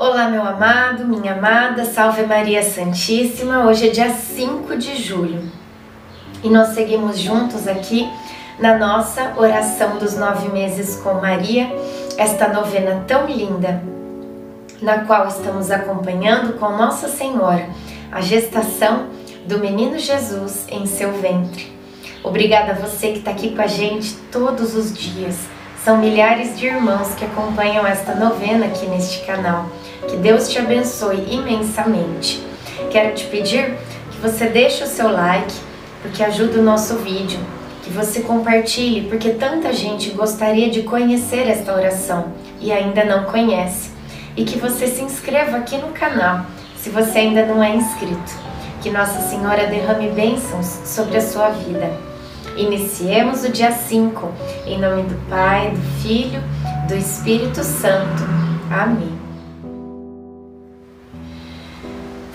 Olá, meu amado, minha amada, salve Maria Santíssima. Hoje é dia 5 de julho e nós seguimos juntos aqui na nossa oração dos nove meses com Maria, esta novena tão linda, na qual estamos acompanhando com Nossa Senhora a gestação do menino Jesus em seu ventre. Obrigada a você que está aqui com a gente todos os dias. São milhares de irmãos que acompanham esta novena aqui neste canal. Que Deus te abençoe imensamente. Quero te pedir que você deixe o seu like, porque ajuda o nosso vídeo, que você compartilhe, porque tanta gente gostaria de conhecer esta oração e ainda não conhece, e que você se inscreva aqui no canal, se você ainda não é inscrito. Que Nossa Senhora derrame bênçãos sobre a sua vida. Iniciemos o dia 5, em nome do Pai, do Filho, do Espírito Santo. Amém.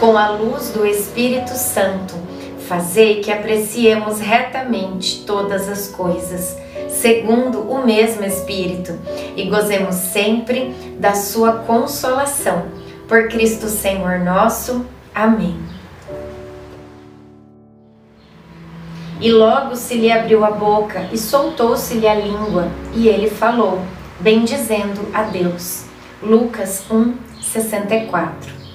com a luz do Espírito Santo, fazei que apreciemos retamente todas as coisas, segundo o mesmo Espírito, e gozemos sempre da sua consolação. Por Cristo Senhor nosso. Amém. E logo se lhe abriu a boca e soltou-se-lhe a língua, e ele falou, bendizendo a Deus. Lucas 1, 64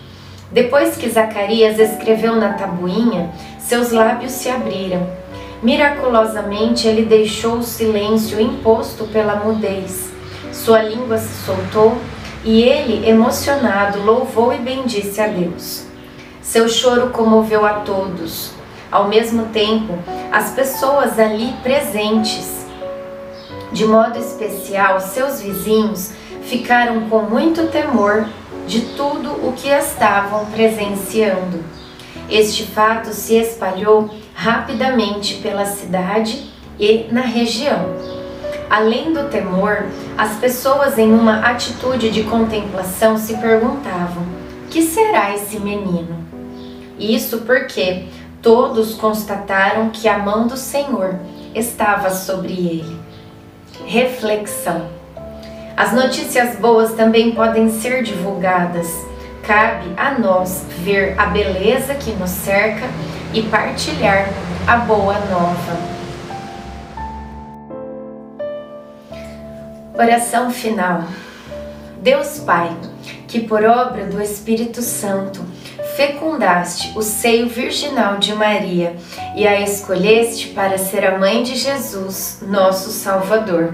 depois que Zacarias escreveu na tabuinha, seus lábios se abriram. Miraculosamente ele deixou o silêncio imposto pela mudez. Sua língua se soltou e ele, emocionado, louvou e bendisse a Deus. Seu choro comoveu a todos. Ao mesmo tempo, as pessoas ali presentes, de modo especial seus vizinhos, ficaram com muito temor de tudo o que estavam presenciando. Este fato se espalhou rapidamente pela cidade e na região. Além do temor, as pessoas em uma atitude de contemplação se perguntavam: que será esse menino? Isso porque todos constataram que a mão do Senhor estava sobre ele. Reflexão as notícias boas também podem ser divulgadas. Cabe a nós ver a beleza que nos cerca e partilhar a boa nova. Oração final. Deus Pai, que por obra do Espírito Santo fecundaste o seio virginal de Maria e a escolheste para ser a mãe de Jesus, nosso Salvador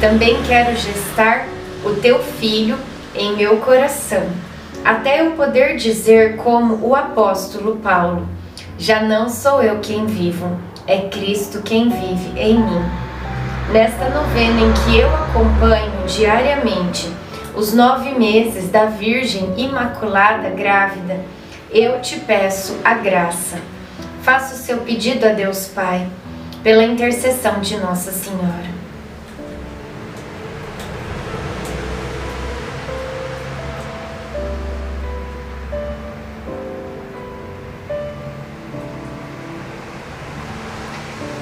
também quero gestar o teu filho em meu coração, até eu poder dizer, como o apóstolo Paulo: Já não sou eu quem vivo, é Cristo quem vive em mim. Nesta novena em que eu acompanho diariamente os nove meses da Virgem Imaculada Grávida, eu te peço a graça. Faça o seu pedido a Deus Pai, pela intercessão de Nossa Senhora.